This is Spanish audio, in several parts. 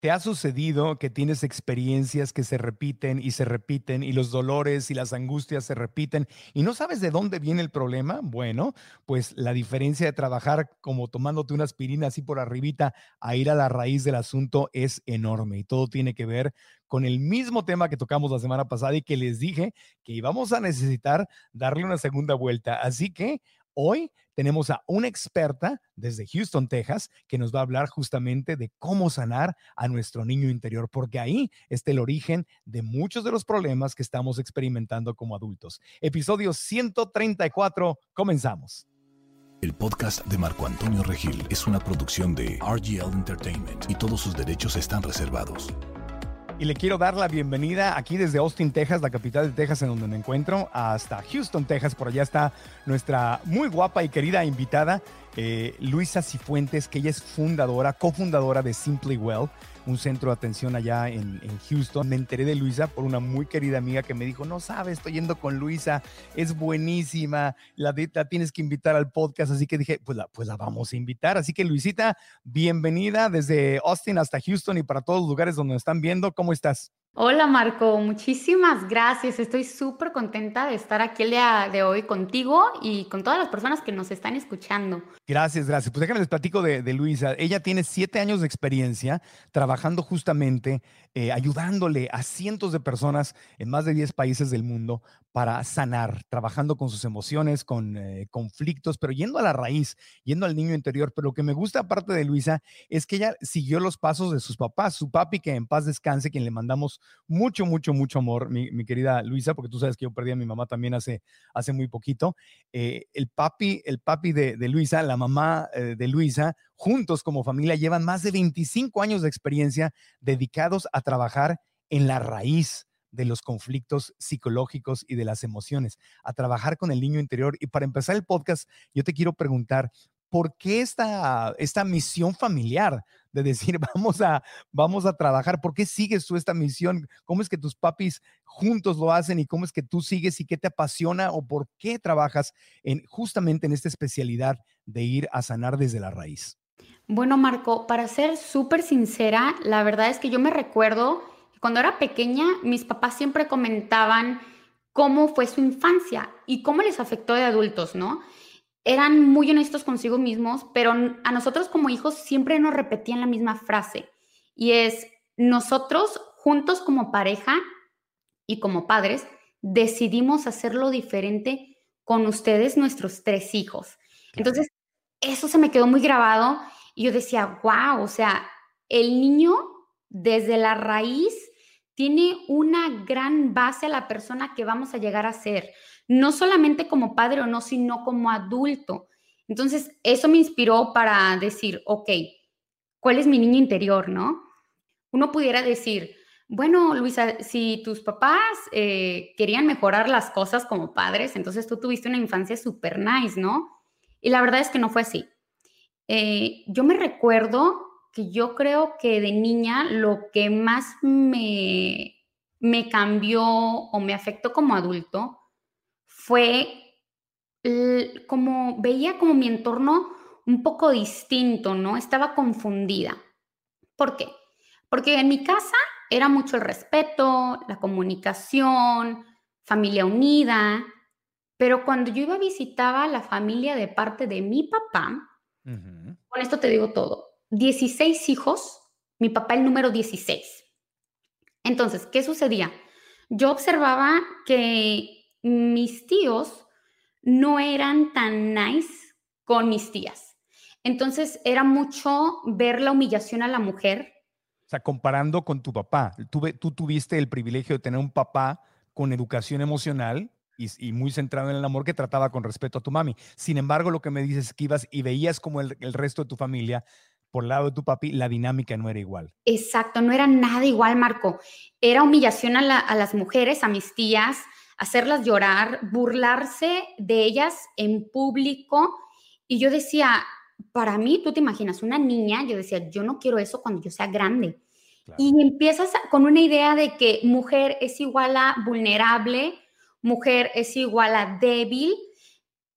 ¿Te ha sucedido que tienes experiencias que se repiten y se repiten y los dolores y las angustias se repiten y no sabes de dónde viene el problema? Bueno, pues la diferencia de trabajar como tomándote una aspirina así por arribita a ir a la raíz del asunto es enorme y todo tiene que ver con el mismo tema que tocamos la semana pasada y que les dije que íbamos a necesitar darle una segunda vuelta. Así que hoy tenemos a una experta desde Houston, Texas, que nos va a hablar justamente de cómo sanar a nuestro niño interior, porque ahí está el origen de muchos de los problemas que estamos experimentando como adultos. Episodio 134, comenzamos. El podcast de Marco Antonio Regil es una producción de RGL Entertainment y todos sus derechos están reservados. Y le quiero dar la bienvenida aquí desde Austin, Texas, la capital de Texas en donde me encuentro, hasta Houston, Texas. Por allá está nuestra muy guapa y querida invitada, eh, Luisa Cifuentes, que ella es fundadora, cofundadora de Simply Well un centro de atención allá en, Houston. Me enteré de Luisa por una muy querida amiga que me dijo, no sabes, estoy yendo con Luisa, es buenísima, la, tienes que invitar al podcast. Así que dije, pues la, pues la vamos a invitar. Así que Luisita, bienvenida desde Austin hasta Houston y para todos los lugares donde nos están viendo. ¿Cómo estás? Hola Marco, muchísimas gracias. Estoy súper contenta de estar aquí el día de hoy contigo y con todas las personas que nos están escuchando. Gracias, gracias. Pues déjame les platico de, Luisa. Ella tiene siete años de experiencia trabajando justamente, eh, ayudándole a cientos de personas en más de 10 países del mundo para sanar, trabajando con sus emociones, con eh, conflictos, pero yendo a la raíz, yendo al niño interior. Pero lo que me gusta aparte de Luisa es que ella siguió los pasos de sus papás, su papi que en paz descanse, quien le mandamos mucho, mucho, mucho amor, mi, querida Luisa, porque tú sabes que yo perdí a mi mamá también hace, hace muy poquito. Eh, el papi, el papi de, Luisa, la mamá eh, de Luisa, juntos como familia llevan más de 25 años de experiencia dedicados a trabajar en la raíz de los conflictos psicológicos y de las emociones, a trabajar con el niño interior. Y para empezar el podcast, yo te quiero preguntar, ¿por qué esta, esta misión familiar de decir, vamos a, vamos a trabajar? ¿Por qué sigues tú esta misión? ¿Cómo es que tus papis juntos lo hacen y cómo es que tú sigues y qué te apasiona o por qué trabajas en, justamente en esta especialidad de ir a sanar desde la raíz? Bueno, Marco, para ser súper sincera, la verdad es que yo me recuerdo cuando era pequeña, mis papás siempre comentaban cómo fue su infancia y cómo les afectó de adultos, ¿no? eran muy honestos consigo mismos, pero a nosotros como hijos siempre nos repetían la misma frase y es, nosotros juntos como pareja y como padres decidimos hacerlo diferente con ustedes, nuestros tres hijos. Entonces, eso se me quedó muy grabado y yo decía, wow, o sea, el niño desde la raíz tiene una gran base a la persona que vamos a llegar a ser no solamente como padre o no, sino como adulto. Entonces, eso me inspiró para decir, ok, ¿cuál es mi niño interior, no? Uno pudiera decir, bueno, Luisa, si tus papás eh, querían mejorar las cosas como padres, entonces tú tuviste una infancia súper nice, ¿no? Y la verdad es que no fue así. Eh, yo me recuerdo que yo creo que de niña lo que más me, me cambió o me afectó como adulto fue como veía como mi entorno un poco distinto, ¿no? Estaba confundida. ¿Por qué? Porque en mi casa era mucho el respeto, la comunicación, familia unida, pero cuando yo iba a visitar a la familia de parte de mi papá, con esto te digo todo, 16 hijos mi papá el número 16. Entonces, ¿qué sucedía? Yo observaba que mis tíos no eran tan nice con mis tías. Entonces, era mucho ver la humillación a la mujer. O sea, comparando con tu papá, tú, tú tuviste el privilegio de tener un papá con educación emocional y, muy centrado en el amor que trataba con respeto a tu mami. Sin embargo, lo que me dices es que ibas y veías como el, resto de tu familia, por el lado de tu papi, la dinámica no era igual. Exacto, no era nada igual, Marco. Era humillación a, las mujeres, a mis tías, hacerlas llorar, burlarse de ellas en público. Y yo decía, para mí, tú te imaginas, una niña, yo decía, yo no quiero eso cuando yo sea grande. Y empiezas con una idea de que mujer es igual a vulnerable, mujer es igual a débil.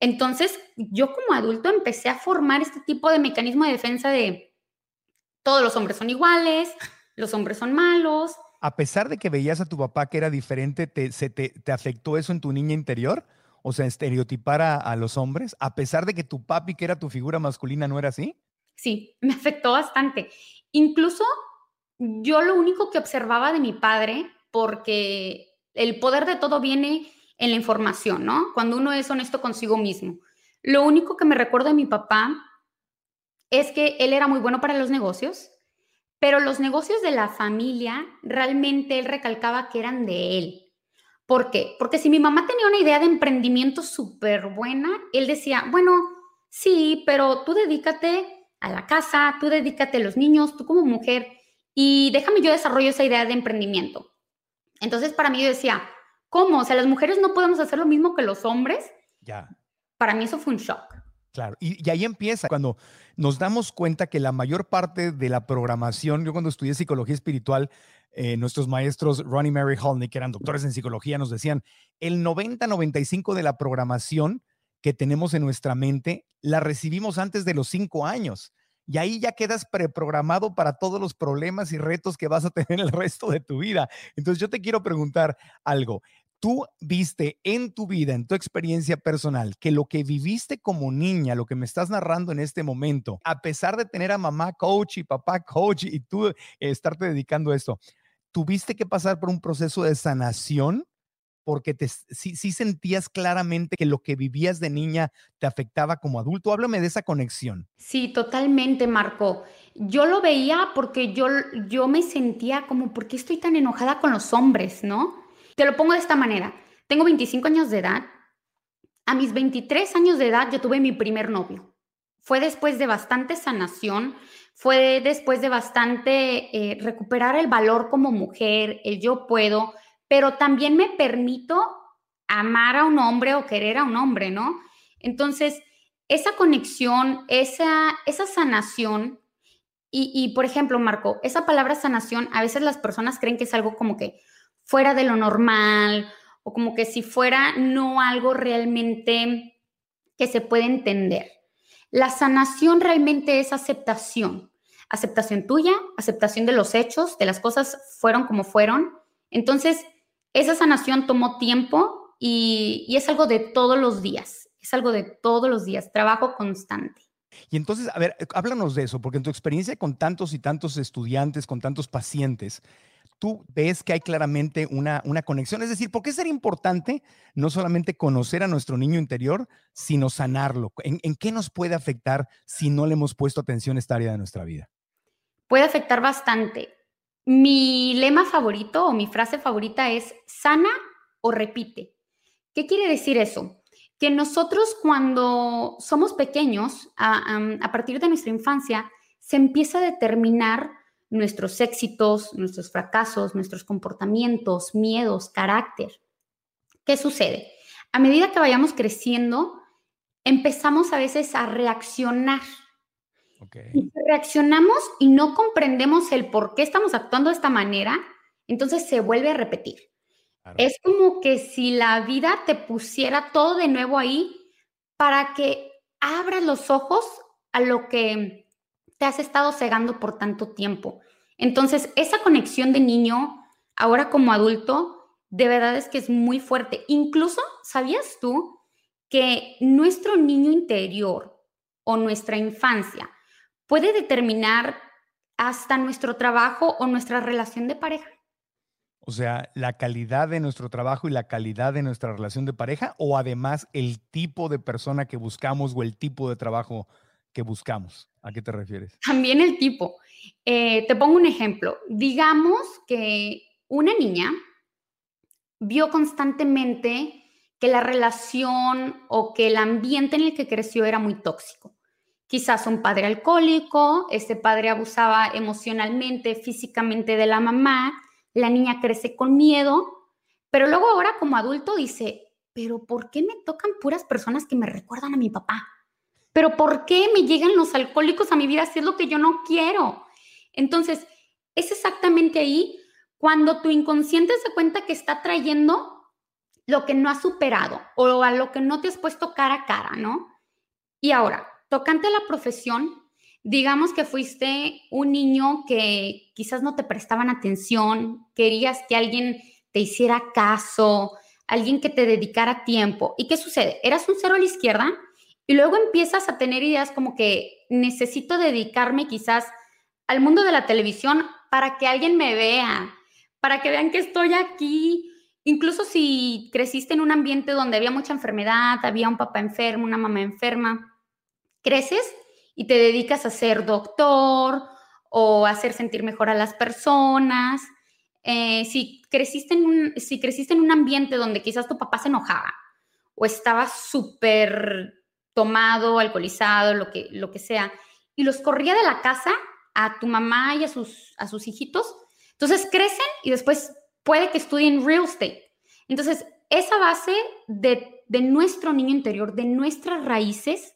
Entonces, yo como adulto empecé a formar este tipo de mecanismo de defensa de todos los hombres son iguales, los hombres son malos. A pesar de que veías a tu papá que era diferente, ¿te, se te, afectó eso en tu niña interior? O sea, estereotipar a, a, los hombres, a pesar de que tu papi, que era tu figura masculina, no era así? Sí, me afectó bastante. Incluso yo lo único que observaba de mi padre, porque el poder de todo viene en la información, ¿no? Cuando uno es honesto consigo mismo. Lo único que me recuerdo de mi papá es que él era muy bueno para los negocios, pero los negocios de la familia realmente él recalcaba que eran de él. ¿Por qué? Porque si mi mamá tenía una idea de emprendimiento súper buena, él decía, bueno, sí, pero tú dedícate a la casa, tú dedícate a los niños, tú como mujer, y déjame yo desarrollo esa idea de emprendimiento. Entonces, para mí yo decía, ¿cómo? O sea, las mujeres no podemos hacer lo mismo que los hombres. Ya. Para mí eso fue un shock. Claro, y, ahí empieza, cuando nos damos cuenta que la mayor parte de la programación, yo cuando estudié psicología espiritual, eh, nuestros maestros Ronnie Mary Holney, que eran doctores en psicología, nos decían, el 90-95 de la programación que tenemos en nuestra mente la recibimos antes de los cinco años y ahí ya quedas preprogramado para todos los problemas y retos que vas a tener el resto de tu vida. Entonces yo te quiero preguntar algo. Tú viste en tu vida, en tu experiencia personal, que lo que viviste como niña, lo que me estás narrando en este momento, a pesar de tener a mamá coach y papá coach y tú eh, estarte dedicando a esto, tuviste que pasar por un proceso de sanación porque te, sí, sentías claramente que lo que vivías de niña te afectaba como adulto. Háblame de esa conexión. Sí, totalmente, Marco. Yo lo veía porque yo, yo me sentía como, ¿por qué estoy tan enojada con los hombres, no? Te lo pongo de esta manera. Tengo 25 años de edad. A mis 23 años de edad yo tuve mi primer novio. Fue después de bastante sanación, fue después de bastante eh, recuperar el valor como mujer, el yo puedo, pero también me permito amar a un hombre o querer a un hombre, ¿no? Entonces, esa conexión, esa, esa sanación, y, y, por ejemplo, Marco, esa palabra sanación, a veces las personas creen que es algo como que fuera de lo normal o como que si fuera no algo realmente que se puede entender. La sanación realmente es aceptación, aceptación tuya, aceptación de los hechos, de las cosas fueron como fueron. Entonces, esa sanación tomó tiempo y, es algo de todos los días, es algo de todos los días, trabajo constante. Y entonces, a ver, háblanos de eso, porque en tu experiencia con tantos y tantos estudiantes, con tantos pacientes, tú ves que hay claramente una, una conexión. Es decir, ¿por qué sería importante no solamente conocer a nuestro niño interior, sino sanarlo? ¿En, ¿En, qué nos puede afectar si no le hemos puesto atención a esta área de nuestra vida? Puede afectar bastante. Mi lema favorito o mi frase favorita es sana o repite. ¿Qué quiere decir eso? Que nosotros cuando somos pequeños, a, partir de nuestra infancia, se empieza a determinar nuestros éxitos, nuestros fracasos, nuestros comportamientos, miedos, carácter. ¿Qué sucede? A medida que vayamos creciendo, empezamos a veces a reaccionar y reaccionamos y no comprendemos el por qué estamos actuando de esta manera, entonces se vuelve a repetir. Es como que si la vida te pusiera todo de nuevo ahí para que abras los ojos a lo que te has estado cegando por tanto tiempo. Entonces, esa conexión de niño, ahora como adulto, de verdad es que es muy fuerte. Incluso, ¿sabías tú que nuestro niño interior o nuestra infancia puede determinar hasta nuestro trabajo o nuestra relación de pareja. O sea, la calidad de nuestro trabajo y la calidad de nuestra relación de pareja o además el tipo de persona que buscamos o el tipo de trabajo que buscamos. ¿A qué te refieres? También el tipo. Eh, te pongo un ejemplo. Digamos que una niña vio constantemente que la relación o que el ambiente en el que creció era muy tóxico. Quizás un padre alcohólico, ese padre abusaba emocionalmente, físicamente de la mamá, la niña crece con miedo, pero luego ahora como adulto dice, pero ¿por qué me tocan puras personas que me recuerdan a mi papá? ¿Pero por qué me llegan los alcohólicos a mi vida si es lo que yo no quiero? Entonces, es exactamente ahí cuando tu inconsciente se cuenta que está trayendo lo que no has superado o a lo que no te has puesto cara a cara, ¿no? Y ahora, tocante a la profesión, digamos que fuiste un niño que quizás no te prestaban atención, querías que alguien te hiciera caso, alguien que te dedicara tiempo. ¿Y qué sucede? Eras un cero a la izquierda y luego empiezas a tener ideas como que necesito dedicarme quizás al mundo de la televisión para que alguien me vea, para que vean que estoy aquí. Incluso si creciste en un ambiente donde había mucha enfermedad, había un papá enfermo, una mamá enferma, creces y te dedicas a ser doctor o a hacer sentir mejor a las personas. Eh, si, creciste en un, si creciste en un ambiente donde quizás tu papá se enojaba o estaba súper tomado, alcoholizado, lo que, lo que sea, y los corría de la casa a tu mamá y a sus, a sus hijitos, entonces crecen y después puede que estudien real estate. Entonces, esa base de, de nuestro niño interior, de nuestras raíces,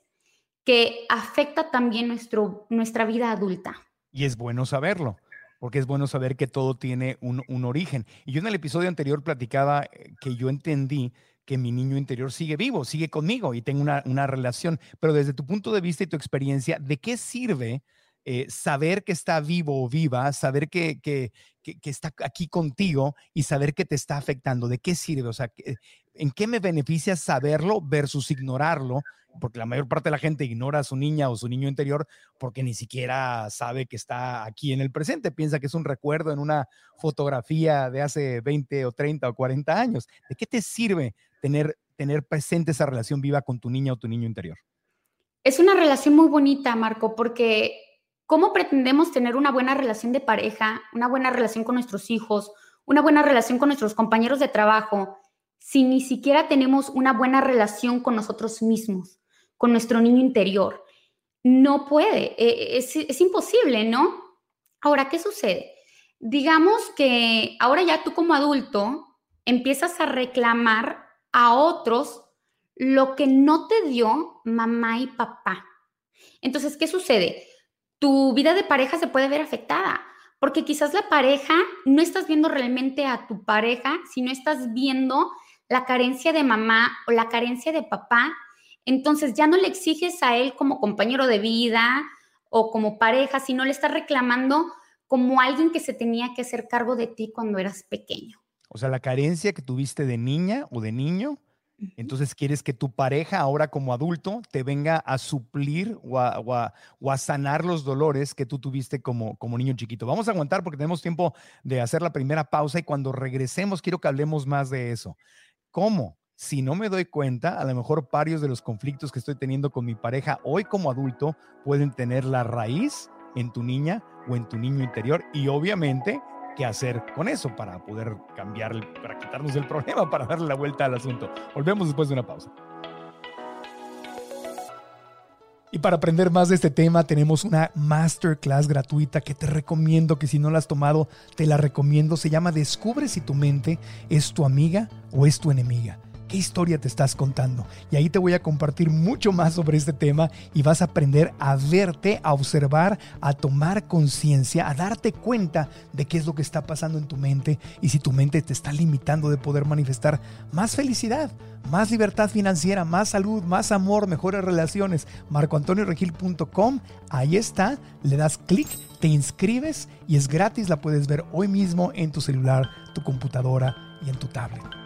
que afecta también nuestro, nuestra vida adulta. Y es bueno saberlo, porque es bueno saber que todo tiene un, un origen. Y yo en el episodio anterior platicaba eh, que yo entendí que mi niño interior sigue vivo, sigue conmigo y tengo una, una relación. Pero desde tu punto de vista y tu experiencia, ¿de qué sirve eh, saber que está vivo o viva, saber que, que, que, está aquí contigo y saber que te está afectando? ¿De qué sirve? O sea, ¿en qué me beneficia saberlo versus ignorarlo? Porque la mayor parte de la gente ignora a su niña o su niño interior porque ni siquiera sabe que está aquí en el presente. Piensa que es un recuerdo en una fotografía de hace 20 o 30 o 40 años. ¿De qué te sirve tener, tener presente esa relación viva con tu niña o tu niño interior? Es una relación muy bonita, Marco, porque ¿cómo pretendemos tener una buena relación de pareja, una buena relación con nuestros hijos, una buena relación con nuestros compañeros de trabajo, si ni siquiera tenemos una buena relación con nosotros mismos, con nuestro niño interior? No puede, e, es, es imposible, ¿no? Ahora, ¿qué sucede? Digamos que ahora ya tú como adulto empiezas a reclamar a otros lo que no te dio mamá y papá. Entonces, ¿qué sucede? Tu vida de pareja se puede ver afectada, porque quizás la pareja no estás viendo realmente a tu pareja, sino estás viendo la carencia de mamá o la carencia de papá. Entonces ya no le exiges a él como compañero de vida o como pareja, sino le estás reclamando como alguien que se tenía que hacer cargo de ti cuando eras pequeño. O sea, la carencia que tuviste de niña o de niño, entonces quieres que tu pareja ahora como adulto te venga a suplir o a, sanar los dolores que tú tuviste como, como niño chiquito. Vamos a aguantar porque tenemos tiempo de hacer la primera pausa y cuando regresemos quiero que hablemos más de eso. ¿Cómo? Si no me doy cuenta, a lo mejor varios de los conflictos que estoy teniendo con mi pareja hoy como adulto pueden tener la raíz en tu niña o en tu niño interior y obviamente qué hacer con eso para poder cambiar, para quitarnos el problema, para darle la vuelta al asunto. Volvemos después de una pausa. Y para aprender más de este tema tenemos una masterclass gratuita que te recomiendo que si no la has tomado, te la recomiendo. Se llama Descubre si tu mente es tu amiga o es tu enemiga. ¿Qué historia te estás contando? Y ahí te voy a compartir mucho más sobre este tema y vas a aprender a verte, a observar, a tomar conciencia, a darte cuenta de qué es lo que está pasando en tu mente y si tu mente te está limitando de poder manifestar más felicidad, más libertad financiera, más salud, más amor, mejores relaciones. MarcoAntonioRegil.com, ahí está, le das clic, te inscribes y es gratis, la puedes ver hoy mismo en tu celular, tu computadora y en tu tablet.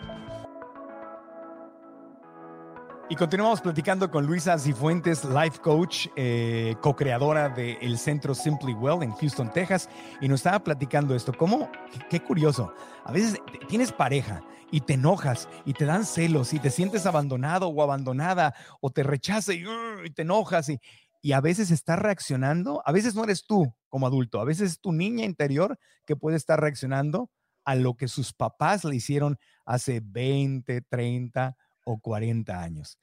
Y continuamos platicando con Luisa Cifuentes, life coach, eh, co-creadora del centro Simply Well en Houston, Texas. Y nos estaba platicando esto. ¿Cómo? Qué, curioso. A veces tienes pareja y te enojas y te dan celos y te sientes abandonado o abandonada o te rechaza y, y te enojas y, y a veces estás reaccionando. A veces no eres tú como adulto, a veces es tu niña interior que puede estar reaccionando a lo que sus papás le hicieron hace 20, 30 o 40 años.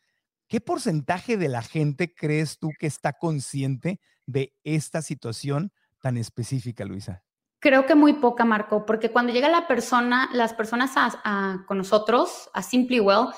¿Qué porcentaje de la gente crees tú que está consciente de esta situación tan específica, Luisa? Creo que muy poca, Marco, porque cuando llega la persona, las personas con nosotros, a Simply Well,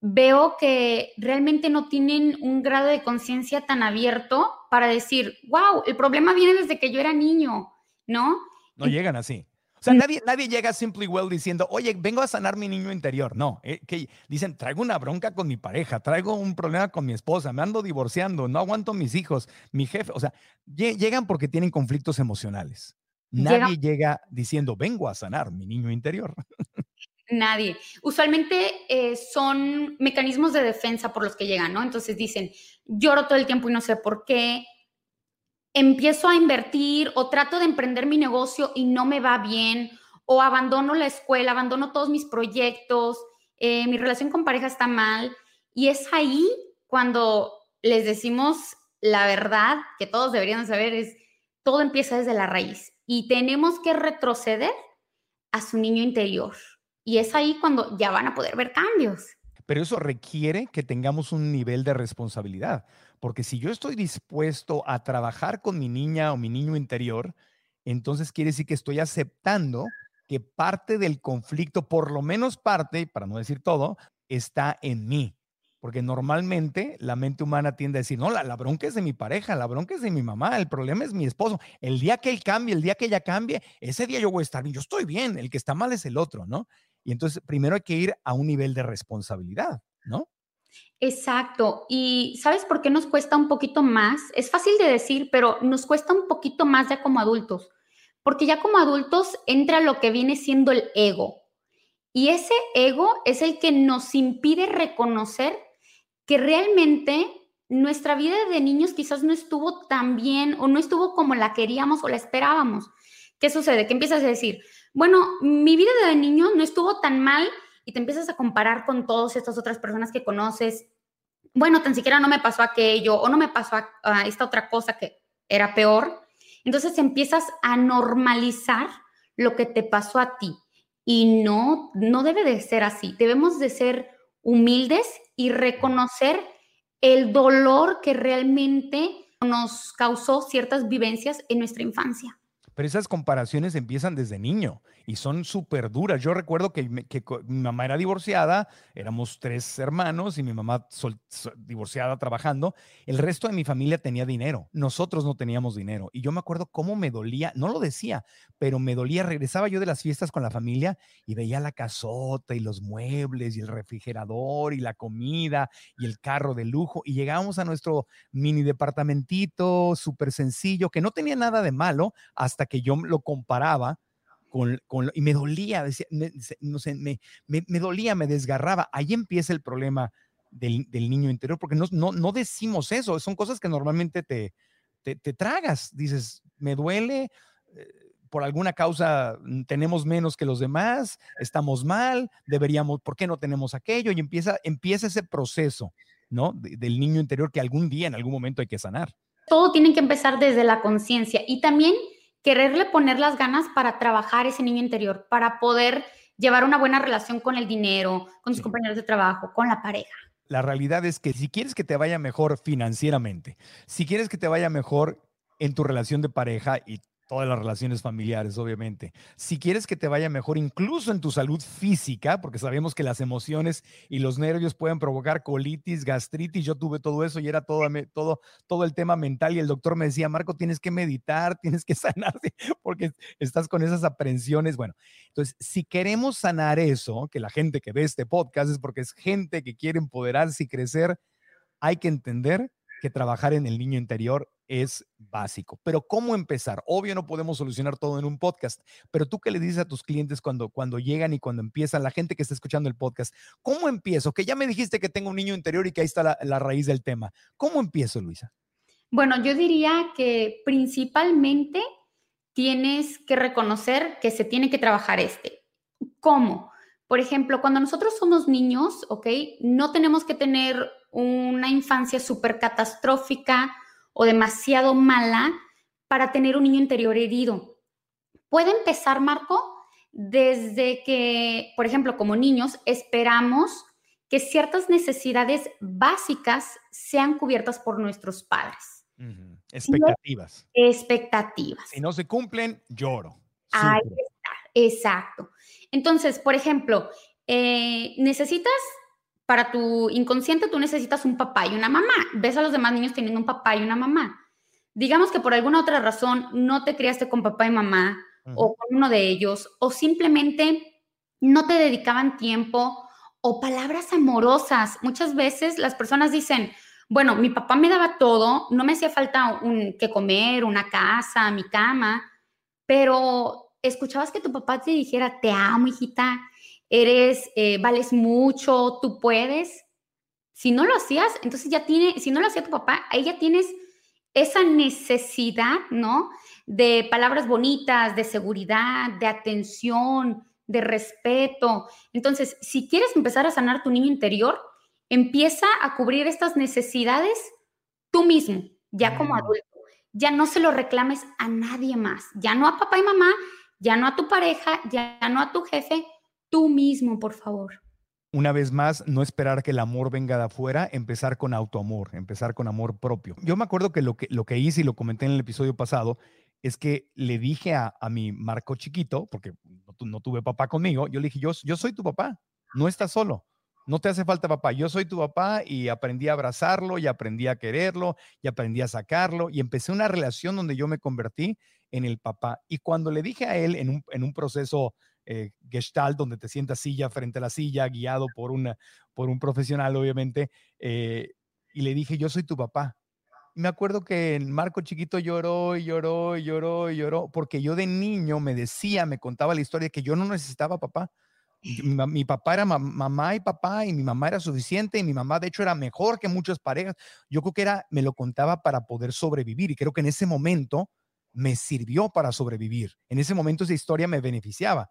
veo que realmente no tienen un grado de conciencia tan abierto para decir, wow, el problema viene desde que yo era niño, ¿no? No llegan así. O sea, nadie, nadie llega a Simply Well diciendo, oye, vengo a sanar mi niño interior. No, eh, que dicen, traigo una bronca con mi pareja, traigo un problema con mi esposa, me ando divorciando, no aguanto mis hijos, mi jefe. O sea, llegan porque tienen conflictos emocionales. Nadie llega, diciendo, vengo a sanar mi niño interior. Nadie. Usualmente eh, son mecanismos de defensa por los que llegan, ¿no? Entonces dicen, lloro todo el tiempo y no sé por qué, empiezo a invertir o trato de emprender mi negocio y no me va bien, o abandono la escuela, abandono todos mis proyectos, eh, mi relación con pareja está mal. Y es ahí cuando les decimos la verdad que todos deberían saber, es todo empieza desde la raíz y tenemos que retroceder a su niño interior. Y es ahí cuando ya van a poder ver cambios. Pero eso requiere que tengamos un nivel de responsabilidad, porque si yo estoy dispuesto a trabajar con mi niña o mi niño interior, entonces quiere decir que estoy aceptando que parte del conflicto, por lo menos parte, para no decir todo, está en mí. Porque normalmente la mente humana tiende a decir, no, la, bronca es de mi pareja, la bronca es de mi mamá, el problema es mi esposo. El día que él cambie, el día que ella cambie, ese día yo voy a estar bien, yo estoy bien, el que está mal es el otro, ¿no? Y entonces primero hay que ir a un nivel de responsabilidad, ¿no? Exacto. ¿Y sabes por qué nos cuesta un poquito más? Es fácil de decir, pero nos cuesta un poquito más ya como adultos, porque ya como adultos entra lo que viene siendo el ego. Y ese ego es el que nos impide reconocer que realmente nuestra vida de niños quizás no estuvo tan bien o no estuvo como la queríamos o la esperábamos. ¿Qué sucede? Que empiezas a decir, bueno, mi vida de niño no estuvo tan mal y te empiezas a comparar con todas estas otras personas que conoces. Bueno, tan siquiera no me pasó aquello o no me pasó a, esta otra cosa que era peor. Entonces empiezas a normalizar lo que te pasó a ti y no no debe de ser así. Debemos de ser humildes y reconocer el dolor que realmente nos causó ciertas vivencias en nuestra infancia. Pero esas comparaciones empiezan desde niño y son súper duras. Yo recuerdo que, mi mamá era divorciada, éramos tres hermanos y mi mamá divorciada trabajando. El resto de mi familia tenía dinero, nosotros no teníamos dinero. Y yo me acuerdo cómo me dolía, no lo decía, pero me dolía. Regresaba yo de las fiestas con la familia y veía la casota y los muebles y el refrigerador y la comida y el carro de lujo. Y llegábamos a nuestro mini departamentito súper sencillo, que no tenía nada de malo hasta que yo lo comparaba con, y me dolía, decía, no sé, me, me, dolía, me desgarraba. Ahí empieza el problema del, niño interior, porque no, no, no, decimos eso, son cosas que normalmente te, te, tragas. Dices, me duele, eh, por alguna causa mm, tenemos menos que los demás, estamos mal, deberíamos, ¿por qué no tenemos aquello? Y empieza, empieza ese proceso, ¿no? del niño interior que algún día, en algún momento hay que sanar. Todo tiene que empezar desde la conciencia y también quererle poner las ganas para trabajar ese niño interior, para poder llevar una buena relación con el dinero, con sus compañeros de trabajo, con la pareja. La realidad es que si quieres que te vaya mejor financieramente, si quieres que te vaya mejor en tu relación de pareja y todas las relaciones familiares, obviamente. Si quieres que te vaya mejor, incluso en tu salud física, porque sabemos que las emociones y los nervios pueden provocar colitis, gastritis, yo tuve todo eso y era todo, todo, todo el tema mental y el doctor me decía, Marco, tienes que meditar, tienes que sanarte porque estás con esas aprensiones. Bueno, entonces, si queremos sanar eso, que la gente que ve este podcast es porque es gente que quiere empoderarse y crecer, hay que entender que trabajar en el niño interior es básico. Pero ¿cómo empezar? Obvio no podemos solucionar todo en un podcast, pero tú qué le dices a tus clientes cuando, cuando llegan y cuando empiezan, la gente que está escuchando el podcast, ¿cómo empiezo? Que ya me dijiste que tengo un niño interior y que ahí está la, la raíz del tema. ¿Cómo empiezo, Luisa? Bueno, yo diría que principalmente tienes que reconocer que se tiene que trabajar este. ¿Cómo? Por ejemplo, cuando nosotros somos niños, ¿ok? No tenemos que tener una infancia súper catastrófica o demasiado mala para tener un niño interior herido. Puede empezar, Marco, desde que, por ejemplo, como niños, esperamos que ciertas necesidades básicas sean cubiertas por nuestros padres. Expectativas. Expectativas. Si no se cumplen, lloro. Ahí está, exacto. Entonces, por ejemplo, eh, necesitas para tu inconsciente tú necesitas un papá y una mamá. Ves a los demás niños teniendo un papá y una mamá. Digamos que por alguna otra razón no te criaste con papá y mamá o con uno de ellos o simplemente no te dedicaban tiempo o palabras amorosas. Muchas veces las personas dicen, bueno, mi papá me daba todo, no me hacía falta un, que comer, una casa, mi cama, pero escuchabas que tu papá te dijera, te amo, hijita, eres, eh, vales mucho, tú puedes. Si no lo hacías, entonces ya tiene, si no lo hacía tu papá, ahí ya tienes esa necesidad, ¿no? De palabras bonitas, de seguridad, de atención, de respeto. Entonces, si quieres empezar a sanar tu niño interior, empieza a cubrir estas necesidades tú mismo, ya como mm. adulto. Ya no se lo reclames a nadie más, ya no a papá y mamá, ya no a tu pareja, ya no a tu jefe, tú mismo, por favor. Una vez más, no esperar que el amor venga de afuera, empezar con autoamor, empezar con amor propio. Yo me acuerdo que lo que, lo que hice y lo comenté en el episodio pasado es que le dije a, mi Marco chiquito, porque no, tuve papá conmigo, yo le dije, yo, yo soy tu papá, no estás solo. No te hace falta papá, yo soy tu papá y aprendí a abrazarlo y aprendí a quererlo y aprendí a sacarlo y empecé una relación donde yo me convertí en el papá. Y cuando le dije a él en un, en un proceso eh, gestalt, donde te sientas silla frente a la silla, guiado por, una, por un profesional, obviamente, eh, y le dije, yo soy tu papá. me acuerdo que Marco chiquito lloró y lloró y lloró y lloró, porque yo de niño me decía, me contaba la historia que yo no necesitaba papá. Mi, papá era mamá y papá y mi mamá era suficiente y mi mamá de hecho era mejor que muchas parejas. Yo creo que era, me lo contaba para poder sobrevivir y creo que en ese momento me sirvió para sobrevivir. En ese momento esa historia me beneficiaba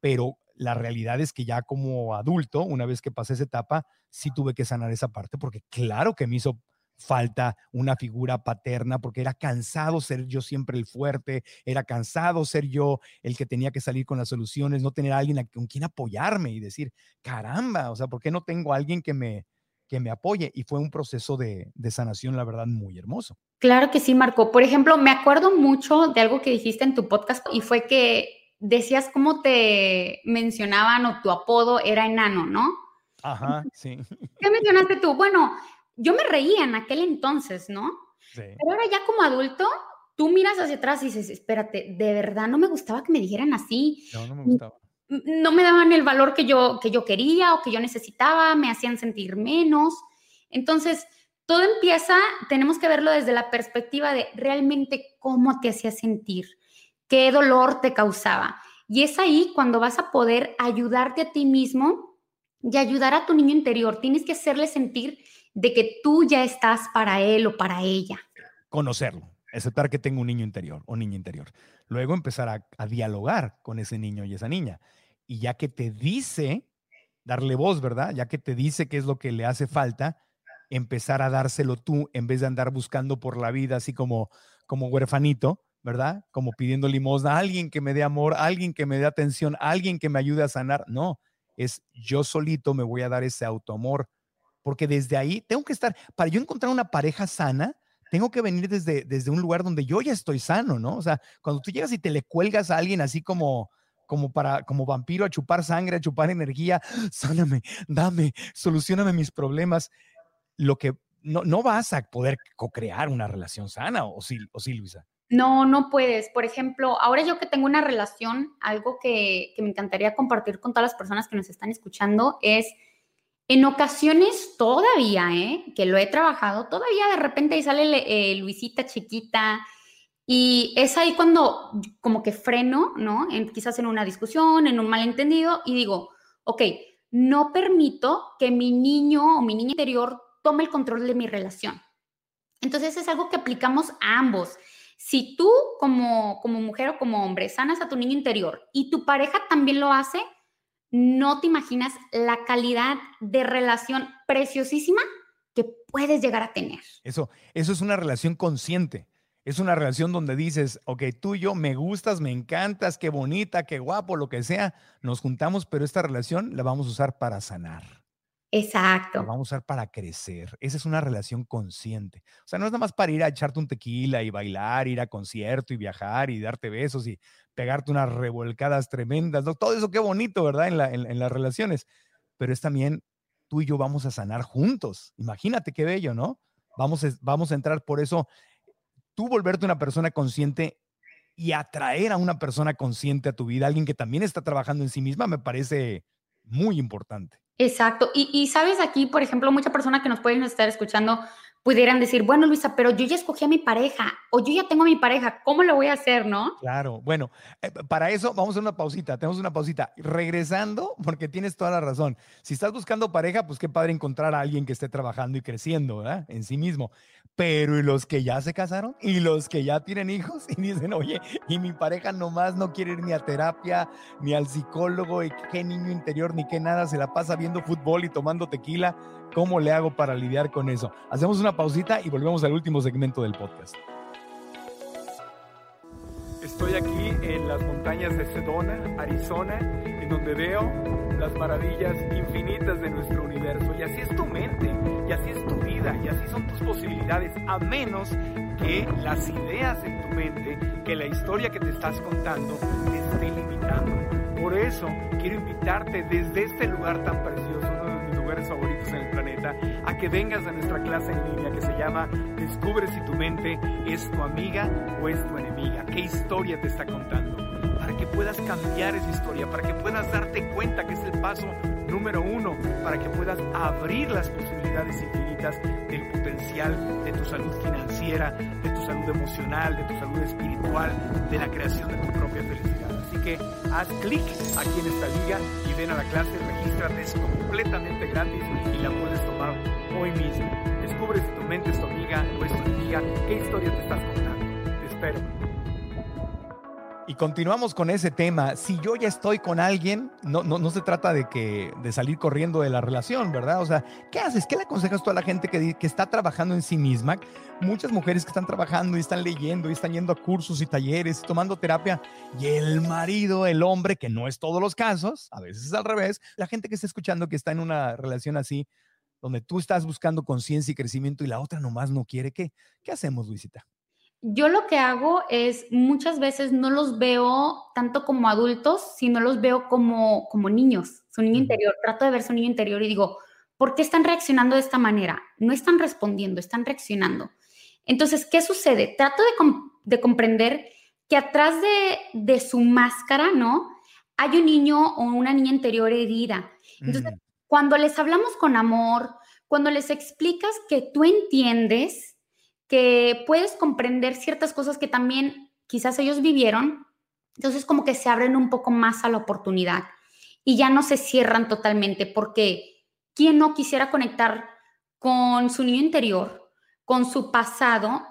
pero la realidad es que ya como adulto, una vez que pasé esa etapa, sí tuve que sanar esa parte porque claro que me hizo falta una figura paterna porque era cansado ser yo siempre el fuerte, era cansado ser yo el que tenía que salir con las soluciones, no tener alguien con quien apoyarme y decir, caramba, o sea, ¿por qué no tengo alguien que me, que me apoye? Y fue un proceso de, de sanación, la verdad, muy hermoso. Claro que sí, Marco. Por ejemplo, me acuerdo mucho de algo que dijiste en tu podcast y fue que decías cómo te mencionaban o tu apodo era enano, ¿no? Ajá, sí. ¿Qué mencionaste tú? Bueno, yo me reía en aquel entonces, ¿no? Sí. Pero ahora ya como adulto, tú miras hacia atrás y dices, espérate, de verdad no me gustaba que me dijeran así. No, no me gustaba. No me daban el valor que yo, que yo quería o que yo necesitaba, me hacían sentir menos. Entonces, todo empieza, tenemos que verlo desde la perspectiva de realmente cómo te hacía sentir qué dolor te causaba. Y es ahí cuando vas a poder ayudarte a ti mismo y ayudar a tu niño interior. Tienes que hacerle sentir de que tú ya estás para él o para ella. Conocerlo, aceptar que tengo un niño interior o niña interior. Luego empezar a, dialogar con ese niño y esa niña. Y ya que te dice, darle voz, ¿verdad? Ya que te dice qué es lo que le hace falta, empezar a dárselo tú en vez de andar buscando por la vida así como, como huerfanito, ¿verdad? Como pidiendo limosna, alguien que me dé amor, alguien que me dé atención, alguien que me ayude a sanar. No, es yo solito me voy a dar ese autoamor, porque desde ahí tengo que estar, para yo encontrar una pareja sana, tengo que venir desde, desde un lugar donde yo ya estoy sano, ¿no? O sea, cuando tú llegas y te le cuelgas a alguien así como, como para, como vampiro a chupar sangre, a chupar energía, sáname, dame, solucioname mis problemas, lo que no, no vas a poder co-crear una relación sana, o sí, o sí, Luisa. No, no puedes. Por ejemplo, ahora yo que tengo una relación, algo que, me encantaría compartir con todas las personas que nos están escuchando es En ocasiones todavía, ¿eh? que lo he trabajado, todavía de repente ahí sale eh, Luisita chiquita y es ahí cuando como que freno, ¿no? quizás en una discusión, en un malentendido y digo, ok, no permito que mi niño o mi niña interior tome el control de mi relación. Entonces es algo que aplicamos a ambos. Si tú como, como mujer o como hombre sanas a tu niño interior y tu pareja también lo hace, no te imaginas la calidad de relación preciosísima que puedes llegar a tener. Eso, eso es una relación consciente. Es una relación donde dices, ok, tú y yo me gustas, me encantas, qué bonita, qué guapo, lo que sea. Nos juntamos, pero esta relación la vamos a usar para sanar. Exacto. Vamos a usar para crecer. Esa es una relación consciente. O sea, no es nada más para ir a echarte un tequila y bailar, ir a concierto y viajar y darte besos y pegarte unas revolcadas tremendas. Todo eso qué bonito, ¿verdad? En, las relaciones. Pero es también tú y yo vamos a sanar juntos. Imagínate qué bello, ¿no? Vamos vamos a entrar por eso tú volverte una persona consciente y atraer a una persona consciente a tu vida, alguien que también está trabajando en sí misma, me parece muy importante. Exacto. Y, y sabes, aquí, por ejemplo, mucha persona que nos pueden estar escuchando pudieran decir, bueno, Luisa, pero yo ya escogí a mi pareja o yo ya tengo a mi pareja, ¿cómo lo voy a hacer, no? Claro, bueno, eh, para eso vamos a hacer una pausita, tenemos una pausita. Regresando, porque tienes toda la razón. Si estás buscando pareja, pues qué padre encontrar a alguien que esté trabajando y creciendo, ¿verdad? En sí mismo. Pero ¿y los que ya se casaron? ¿Y los que ya tienen hijos? Y dicen, oye, y mi pareja nomás no quiere ir ni a terapia, ni al psicólogo, y qué niño interior, ni qué nada, se la pasa viendo fútbol y tomando tequila ¿Cómo le hago para lidiar con eso? Hacemos una pausita y volvemos al último segmento del podcast. Estoy aquí en las montañas de Sedona, Arizona, en donde veo las maravillas infinitas de nuestro universo. Y así es tu mente, y así es tu vida, y así son tus posibilidades, a menos que las ideas en tu mente, que la historia que te estás contando, te esté limitando. Por eso quiero invitarte desde este lugar tan precioso lugares favoritos en el planeta, a que vengas a nuestra clase en línea que se llama Descubre si tu mente es tu amiga o es tu enemiga. ¿Qué historia te está contando? Para que puedas cambiar esa historia, para que puedas darte cuenta que es el paso número uno, para que puedas abrir las posibilidades infinitas del potencial de tu salud financiera, de tu salud emocional, de tu salud espiritual, de la creación de tu propia felicidad. Así que haz clic aquí en esta liga y ven a la clase, regístrate, es completamente gratis y la puedes tomar hoy mismo. Descubre si tu mente es tu amiga o es tu amiga, qué historia te estás contando. Te espero. Y continuamos con ese tema. Si yo ya estoy con alguien, no, no, no se trata de, que, de salir corriendo de la relación, ¿verdad? O sea, ¿qué haces? ¿Qué le aconsejas tú a la gente que, que está trabajando en sí misma? Muchas mujeres que están trabajando y están leyendo y están yendo a cursos y talleres, tomando terapia, y el marido, el hombre, que no es todos los casos, a veces es al revés, la gente que está escuchando que está en una relación así, donde tú estás buscando conciencia y crecimiento y la otra nomás no quiere, ¿qué, qué hacemos, Luisita? Yo lo que hago es muchas veces no los veo tanto como adultos, sino los veo como, como niños, su niño interior. Trato de ver su niño interior y digo, ¿por qué están reaccionando de esta manera? No están respondiendo, están reaccionando. Entonces, ¿qué sucede? Trato de, comprender que atrás de, de, su máscara, ¿no? Hay un niño o una niña interior herida. Entonces, mm. cuando les hablamos con amor, cuando les explicas que tú entiendes, que puedes comprender ciertas cosas que también quizás ellos vivieron, entonces como que se abren un poco más a la oportunidad y ya no se cierran totalmente porque ¿quién no quisiera conectar con su niño interior, con su pasado,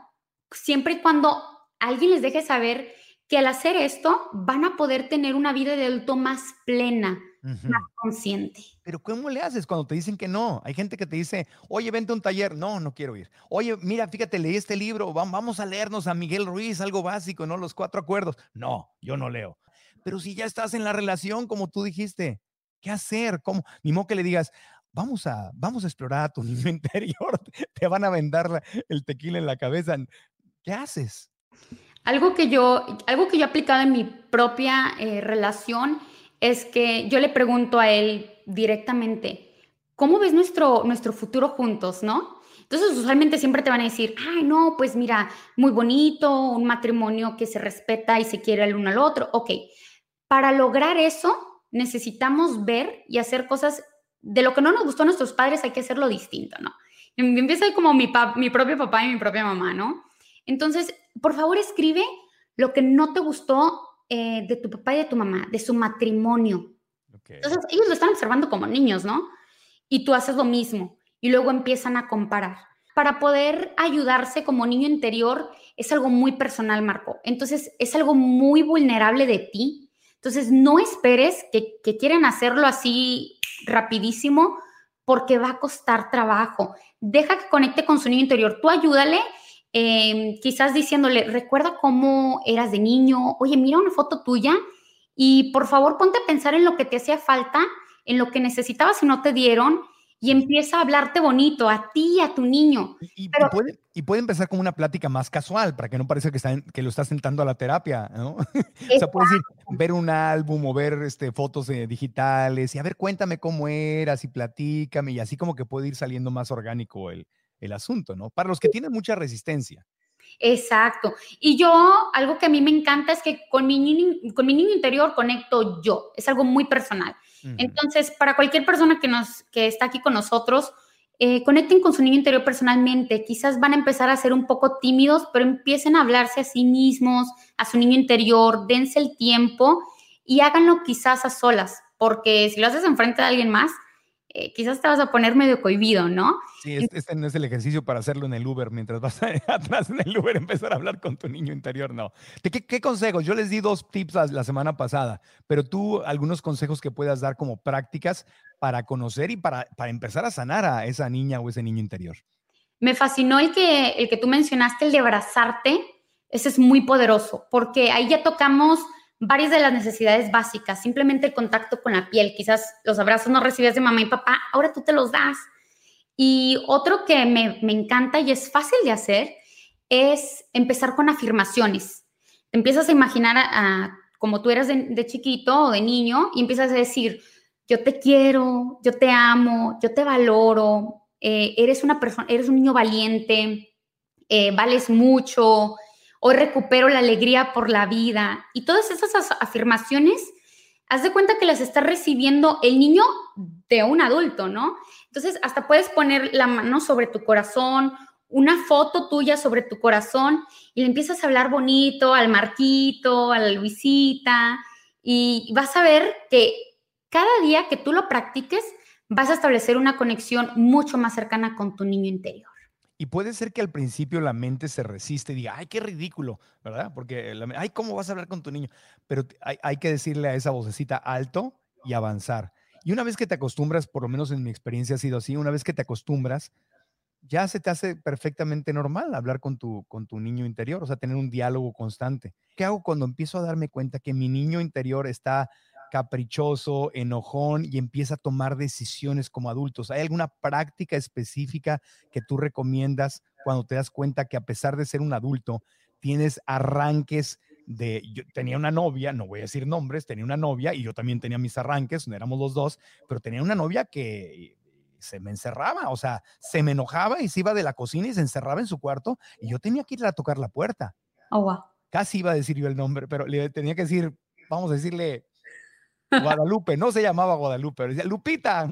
siempre y cuando alguien les deje saber que al hacer esto van a poder tener una vida de adulto más plena, más consciente. Pero ¿cómo le haces cuando te dicen que no? Hay gente que te dice, oye, vente a un taller. No, no quiero ir. Oye, mira, fíjate, leí este libro, vamos a leernos a Miguel Ruiz, algo básico, ¿no? Los cuatro acuerdos. No, yo no leo. Pero si ya estás en la relación, como tú dijiste, ¿qué hacer? ¿Cómo? Ni modo que le digas, vamos a, vamos a explorar a tu niño interior, te van a vendar el tequila en la cabeza. ¿Qué haces? Algo que yo, algo que yo he aplicado en mi propia eh, relación es que yo le pregunto a él directamente, ¿cómo ves nuestro, nuestro futuro juntos, no? Entonces, usualmente siempre te van a decir, ay, no, pues mira, muy bonito, un matrimonio que se respeta y se quiere el uno al otro. Ok, para lograr eso necesitamos ver y hacer cosas de lo que no nos gustó a nuestros padres hay que hacerlo distinto, ¿no? Empieza como mi, mi propio papá y mi propia mamá, ¿no? Entonces, por favor, escribe lo que no te gustó eh, de tu papá y de tu mamá, de su matrimonio. Entonces, ellos lo están observando como niños, ¿no? Y tú haces lo mismo y luego empiezan a comparar. Para poder ayudarse como niño interior es algo muy personal, Marco. Entonces, es algo muy vulnerable de ti. Entonces, no esperes que, que quieren hacerlo así rapidísimo porque va a costar trabajo. Deja que conecte con su niño interior. Tú ayúdale, em, quizás diciéndole, recuerda cómo eras de niño, oye, mira una foto tuya y por favor ponte a pensar en lo que te hacía falta, en lo que necesitabas y no te dieron y empieza a hablarte bonito a ti y a tu niño. Y, puede, y, puede, empezar con una plática más casual para que no parezca que, está que lo estás sentando a la terapia, ¿no? o sea, puedes ir, ver un álbum o ver este, fotos eh, digitales y a ver, cuéntame cómo eras y platícame y así como que puede ir saliendo más orgánico el, el asunto, ¿no? Para los que tienen mucha resistencia. Exacto. Y yo, algo que a mí me encanta es que con mi, con mi niño interior conecto yo. Es algo muy personal. Entonces, para cualquier persona que, nos, que está aquí con nosotros, eh, conecten con su niño interior personalmente. Quizás van a empezar a ser un poco tímidos, pero empiecen a hablarse a sí mismos, a su niño interior, dense el tiempo y háganlo quizás a solas, porque si lo haces enfrente de alguien más, eh, quizás te vas a poner medio cohibido, ¿no? Sí, este, no es el ejercicio para hacerlo en el Uber, mientras vas atrás en el Uber, empezar a hablar con tu niño interior, no. ¿Qué, qué consejos? Yo les di dos tips la, semana pasada, pero tú, algunos consejos que puedas dar como prácticas para conocer y para, para empezar a sanar a esa niña o ese niño interior. Me fascinó el que, el que tú mencionaste, el de abrazarte. Ese es muy poderoso, porque ahí ya tocamos varias de las necesidades básicas, simplemente el contacto con la piel. Quizás los abrazos no recibías de mamá y papá, ahora tú te los das. Y otro que me, encanta y es fácil de hacer es empezar con afirmaciones. Te empiezas a imaginar a, como tú eras de, chiquito o de niño y empiezas a decir, yo te quiero, yo te amo, yo te valoro, eh, eres una persona, eres un niño valiente, eh, vales mucho, hoy recupero la alegría por la vida. Y todas esas afirmaciones, haz de cuenta que las está recibiendo el niño de un adulto, ¿no? Entonces, hasta puedes poner la mano sobre tu corazón, una foto tuya sobre tu corazón y le empiezas a hablar bonito al Marquito, a la Luisita, y vas a ver que cada día que tú lo practiques, vas a establecer una conexión mucho más cercana con tu niño interior. Y puede ser que al principio la mente se resiste y diga, ay, qué ridículo, ¿verdad? Porque, ay, ¿cómo vas a hablar con tu niño? Pero hay, que decirle a esa vocecita alto y avanzar. Y una vez que te acostumbras, por lo menos en mi experiencia ha sido así, una vez que te acostumbras, ya se te hace perfectamente normal hablar con tu, con tu niño interior, o sea, tener un diálogo constante. ¿Qué hago cuando empiezo a darme cuenta que mi niño interior está caprichoso, enojón y empieza a tomar decisiones como adultos. ¿Hay alguna práctica específica que tú recomiendas cuando te das cuenta que a pesar de ser un adulto, tienes arranques de, yo tenía una novia, no voy a decir nombres, tenía una novia y yo también tenía mis arranques, no éramos los dos, pero tenía una novia que se me encerraba, o sea, se me enojaba y se iba de la cocina y se encerraba en su cuarto y yo tenía que ir a tocar la puerta. Oh, Casi iba a decir yo el nombre, pero le tenía que decir, vamos a decirle, Guadalupe, no se llamaba Guadalupe, pero decía Lupita.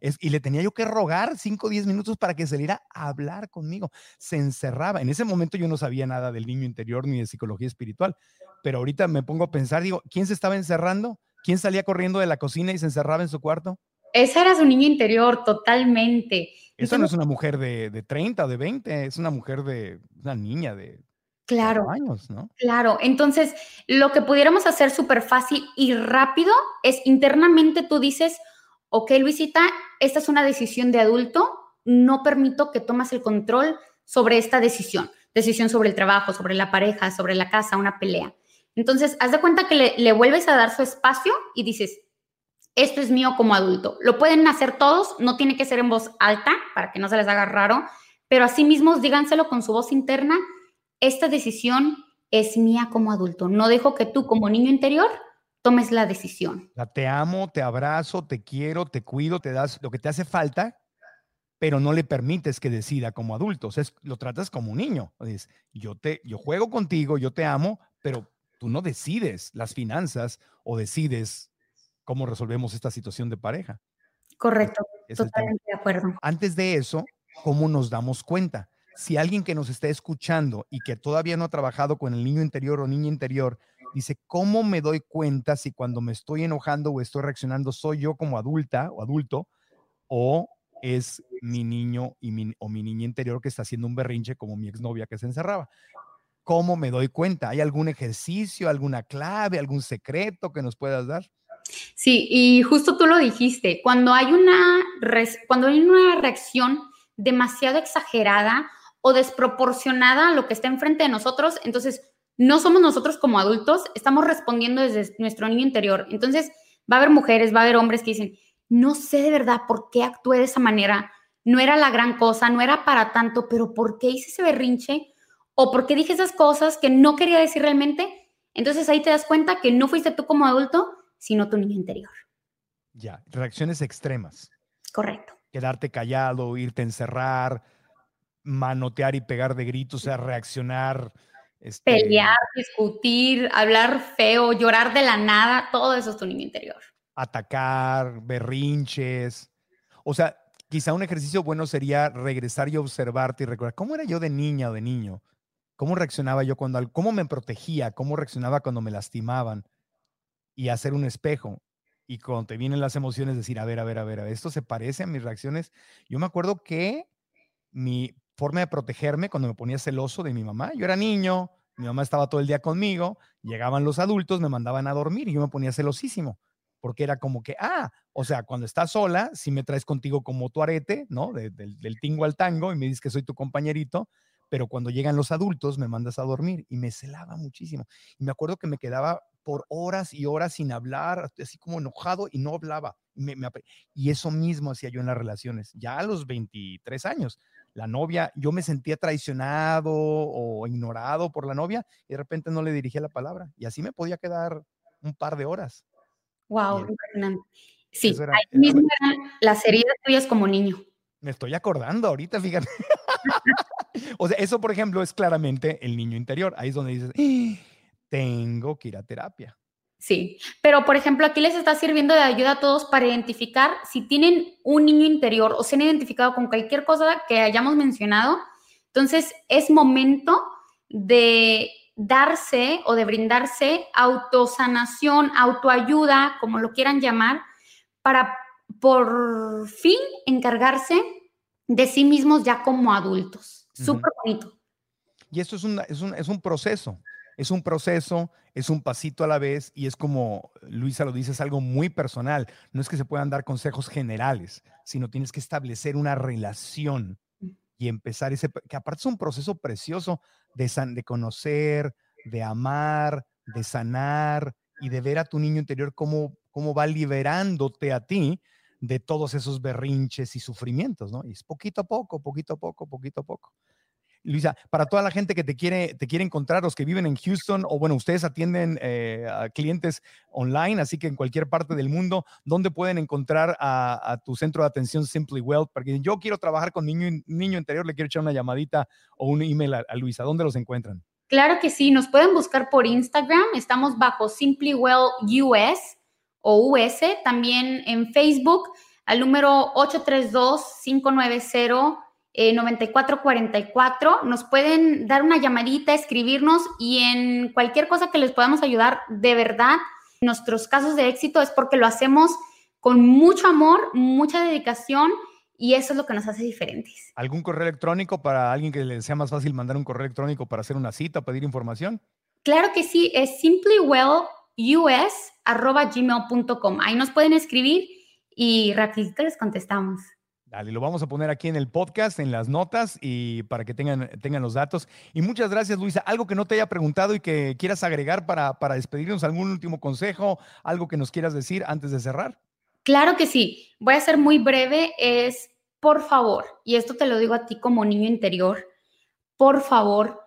Es, y le tenía yo que rogar 5 o 10 minutos para que saliera a hablar conmigo. Se encerraba. En ese momento yo no sabía nada del niño interior ni de psicología espiritual, pero ahorita me pongo a pensar, digo, ¿quién se estaba encerrando? ¿Quién salía corriendo de la cocina y se encerraba en su cuarto? Esa era su niño interior, totalmente. Esa no es una mujer de, de 30 o de 20, es una mujer de una niña de Claro. Años, ¿no? Claro. Entonces, lo que pudiéramos hacer súper fácil y rápido es internamente tú dices, ok, Luisita, esta es una decisión de adulto, no permito que tomes el control sobre esta decisión, decisión sobre el trabajo, sobre la pareja, sobre la casa, una pelea. Entonces, haz de cuenta que le, le vuelves a dar su espacio y dices, esto es mío como adulto. Lo pueden hacer todos, no tiene que ser en voz alta para que no se les haga raro, pero así mismos díganselo con su voz interna esta decisión es mía como adulto. No dejo que tú como niño interior tomes la decisión. te amo, te abrazo, te quiero, te cuido, te das lo que te hace falta, pero no le permites que decida como adulto. O sea, lo tratas como un niño. yo, te, yo juego contigo, yo te amo, pero tú no decides las finanzas o decides cómo resolvemos esta situación de pareja. Correcto, totalmente de acuerdo. Antes de eso, ¿cómo nos damos cuenta? Si alguien que nos está escuchando y que todavía no ha trabajado con el niño interior o niña interior, dice, ¿cómo me doy cuenta si cuando me estoy enojando o estoy reaccionando soy yo como adulta o adulto o es mi niño y mi, o mi niña interior que está haciendo un berrinche como mi exnovia que se encerraba? ¿Cómo me doy cuenta? ¿Hay algún ejercicio, alguna clave, algún secreto que nos puedas dar? Sí, y justo tú lo dijiste, cuando hay una, cuando hay una reacción demasiado exagerada o desproporcionada a lo que está enfrente de nosotros, entonces no somos nosotros como adultos, estamos respondiendo desde nuestro niño interior. Entonces va a haber mujeres, va a haber hombres que dicen, no sé de verdad por qué actué de esa manera, no era la gran cosa, no era para tanto, pero ¿por qué hice ese berrinche? ¿O por qué dije esas cosas que no quería decir realmente? Entonces ahí te das cuenta que no fuiste tú como adulto, sino tu niño interior. Ya, reacciones extremas. Correcto. Quedarte callado, irte a encerrar, manotear y pegar de gritos, o sea, reaccionar. Este Pelear, discutir, hablar feo, llorar de la nada, todo eso es tu niño interior. Atacar, berrinches. O sea, quizá un ejercicio bueno sería regresar y observarte y recordar cómo era yo de niña o de niño. ¿Cómo reaccionaba yo cuando, cómo me protegía? ¿Cómo reaccionaba cuando me lastimaban? y hacer un espejo. Y cuando te vienen las emociones, decir, a ver, a ver, a ver, esto se parece a mis reacciones. Yo me acuerdo que mi forma de protegerme cuando me ponía celoso de mi mamá, yo era niño, mi mamá estaba todo el día conmigo, llegaban los adultos, me mandaban a dormir y yo me ponía celosísimo, porque era como que, ah, o sea, cuando estás sola, si me traes contigo como tu arete, ¿no? del tingo al tango y me dices que soy tu compañerito, pero cuando llegan los adultos me mandas a dormir y me celaba muchísimo. Y me acuerdo que me quedaba por horas y horas sin hablar, así como enojado y no hablaba. y eso mismo hacía yo en las relaciones. Ya a los 23 años, la novia, yo me sentía traicionado o ignorado por la novia y de repente no le dirigía la palabra. Y así me podía quedar un par de horas. Wow, impresionante. Sí, ahí mismo eran las heridas tuyas como niño. Me estoy acordando ahorita, fíjate. o sea, eso, por ejemplo, es claramente el niño interior. Ahí es donde dices, tengo que ir a terapia. Sí, pero por ejemplo, aquí les está sirviendo de ayuda a todos para identificar si tienen un niño interior o se han identificado con cualquier cosa que hayamos mencionado. Entonces, es momento de darse o de brindarse autosanación, autoayuda, como lo quieran llamar, para por fin encargarse de sí mismos ya como adultos. Súper bonito. Y esto es, es, un, es un proceso es un proceso, es un pasito a la vez y es como Luisa lo dice, es algo muy personal. No es que se puedan dar consejos generales, sino tienes que establecer una relación y empezar ese, que aparte es un proceso precioso de, de conocer, de amar, de sanar y de ver a tu niño interior cómo, cómo va liberándote a ti de todos esos berrinches y sufrimientos, ¿no? Y es poquito a poco, poquito a poco, poquito a poco. Luisa, para toda la gente que te quiere, te quiere encontrar, los que viven en Houston, o bueno, ustedes atienden eh, a clientes online, así que en cualquier parte del mundo, ¿dónde pueden encontrar a, tu centro de atención Simply Well? Porque yo quiero trabajar con niño, niño interior, le quiero echar una llamadita o un email a, Luisa. ¿Dónde los encuentran? Claro que sí, nos pueden buscar por Instagram, estamos bajo Simply Well US o US, también en Facebook al número 832 590 9444. Nos pueden dar una llamadita, escribirnos y en cualquier cosa que les podamos ayudar, de verdad, nuestros casos de éxito es porque lo hacemos con mucho amor, mucha dedicación y eso es lo que nos hace diferentes. ¿Algún correo electrónico para alguien que le sea más fácil mandar un correo electrónico para hacer una cita, pedir información? Claro que sí, es simplywellus.gmail.com. Ahí nos pueden escribir y rapidito les contestamos. Dale, lo vamos a poner aquí en el podcast, en las notas y para que tengan, tengan los datos. Y muchas gracias, Luisa. Algo que no te haya preguntado y que quieras agregar para, para despedirnos, algún último consejo, algo que nos quieras decir antes de cerrar. Claro que sí. Voy a ser muy breve. Es, por favor, y esto te lo digo a ti como niño interior, por favor,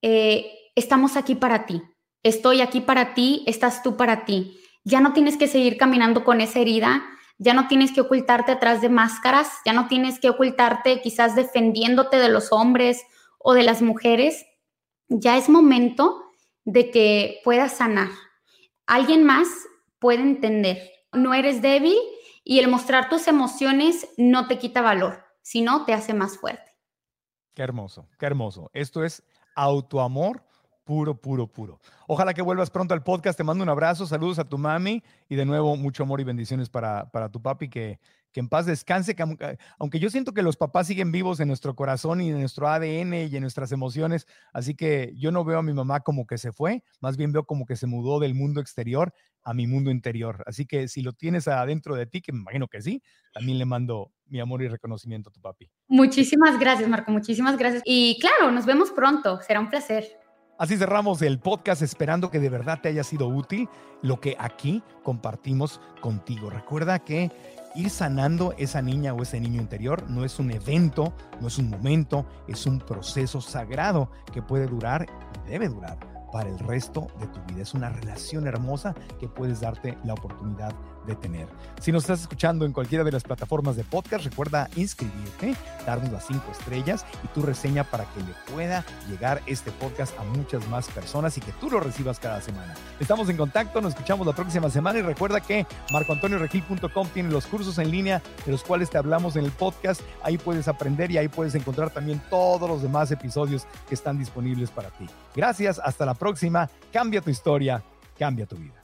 eh, estamos aquí para ti. Estoy aquí para ti, estás tú para ti. Ya no tienes que seguir caminando con esa herida ya no tienes que ocultarte atrás de máscaras, ya no tienes que ocultarte quizás defendiéndote de los hombres o de las mujeres. Ya es momento de que puedas sanar. Alguien más puede entender. No eres débil Y el mostrar tus emociones no te quita valor, sino te hace más fuerte. Qué hermoso, qué hermoso. Esto es autoamor puro, puro, puro. Ojalá que vuelvas pronto al podcast. Te mando un abrazo, saludos a tu mami y de nuevo mucho amor y bendiciones para, para tu papi, que, que en paz descanse. Que, aunque yo siento que los papás siguen vivos en nuestro corazón y en nuestro ADN y en nuestras emociones, así que yo no veo a mi mamá como que se fue, más bien veo como que se mudó del mundo exterior a mi mundo interior. Así que si lo tienes adentro de ti, que me imagino que sí, también le mando mi amor y reconocimiento a tu papi. Muchísimas gracias, Marco, muchísimas gracias. Y claro, nos vemos pronto, será un placer. Así cerramos el podcast esperando que de verdad te haya sido útil lo que aquí compartimos contigo. Recuerda que ir sanando esa niña o ese niño interior no es un evento, no es un momento, es un proceso sagrado que puede durar y debe durar para el resto de tu vida. Es una relación hermosa que puedes darte la oportunidad de tener. Si nos estás escuchando en cualquiera de las plataformas de podcast, recuerda inscribirte, darnos las cinco estrellas y tu reseña para que le pueda llegar este podcast a muchas más personas y que tú lo recibas cada semana. Estamos en contacto, nos escuchamos la próxima semana y recuerda que marcoantonioregil.com tiene los cursos en línea de los cuales te hablamos en el podcast. Ahí puedes aprender y ahí puedes encontrar también todos los demás episodios que están disponibles para ti. Gracias, hasta la próxima. Cambia tu historia, cambia tu vida.